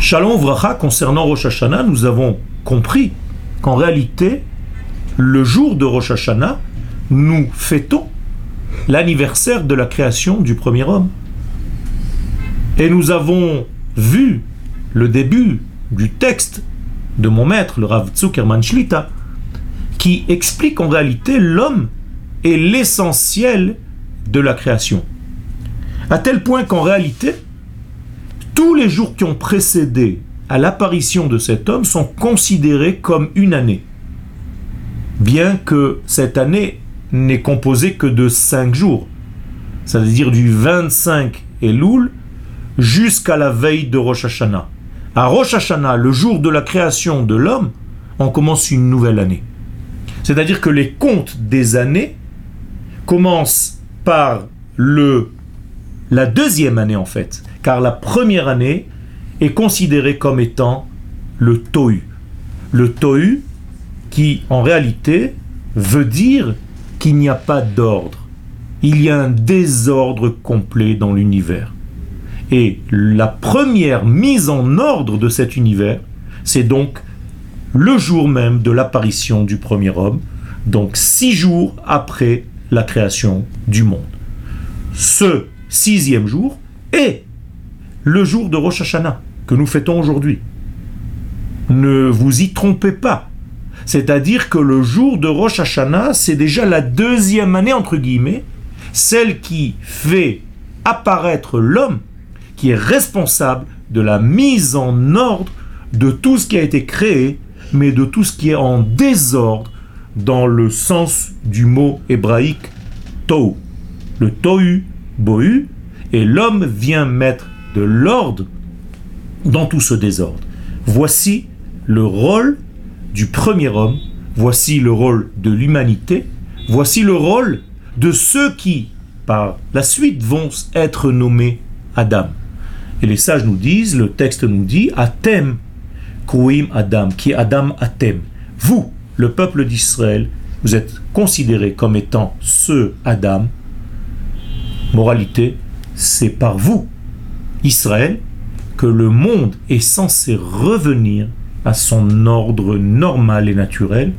Shalom Vracha, concernant Rosh Hashanah, nous avons compris qu'en réalité, le jour de Rosh Hashanah, nous fêtons l'anniversaire de la création du premier homme. Et nous avons vu le début du texte de mon maître, le Rav Zuckerman Shlita, qui explique en réalité l'homme est l'essentiel de la création. À tel point qu'en réalité, tous les jours qui ont précédé à l'apparition de cet homme sont considérés comme une année. Bien que cette année n'est composée que de cinq jours, c'est-à-dire du 25 Elul jusqu'à la veille de Rosh Hashanah. À Rosh Hashanah, le jour de la création de l'homme, on commence une nouvelle année. C'est-à-dire que les comptes des années commencent par le, la deuxième année en fait, car la première année est considérée comme étant le Tohu. Le Tohu qui en réalité veut dire qu'il n'y a pas d'ordre. Il y a un désordre complet dans l'univers. Et la première mise en ordre de cet univers, c'est donc le jour même de l'apparition du premier homme, donc six jours après la création du monde. Ce sixième jour est le jour de Rosh Hashanah que nous fêtons aujourd'hui. Ne vous y trompez pas. C'est-à-dire que le jour de Rosh Hashanah, c'est déjà la deuxième année, entre guillemets, celle qui fait apparaître l'homme qui est responsable de la mise en ordre de tout ce qui a été créé, mais de tout ce qui est en désordre dans le sens du mot hébraïque tohu. Le tohu, et l'homme vient mettre de l'ordre dans tout ce désordre. Voici le rôle du premier homme, voici le rôle de l'humanité, voici le rôle de ceux qui, par la suite, vont être nommés Adam. Et les sages nous disent, le texte nous dit, Atem Kouim Adam, qui est Adam Atem. Vous, le peuple d'Israël, vous êtes considérés comme étant ce Adam. Moralité, c'est par vous, Israël, que le monde est censé revenir à son ordre normal et naturel.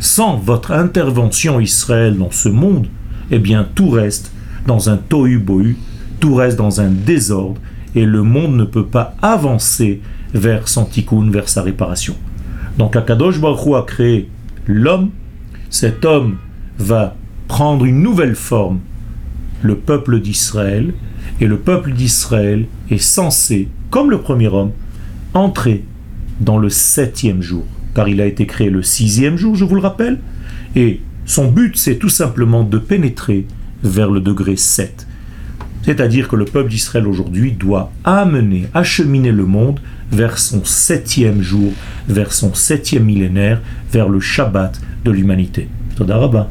Sans votre intervention Israël dans ce monde, eh bien tout reste dans un tohu-bohu, tout reste dans un désordre, et le monde ne peut pas avancer vers son tikkun, vers sa réparation. Donc Akadosh Baruch a créé l'homme, cet homme va prendre une nouvelle forme, le peuple d'Israël, et le peuple d'Israël est censé, comme le premier homme, entrer dans le septième jour, car il a été créé le sixième jour, je vous le rappelle, et son but c'est tout simplement de pénétrer vers le degré 7. C'est-à-dire que le peuple d'Israël aujourd'hui doit amener, acheminer le monde vers son septième jour, vers son septième millénaire, vers le Shabbat de l'humanité.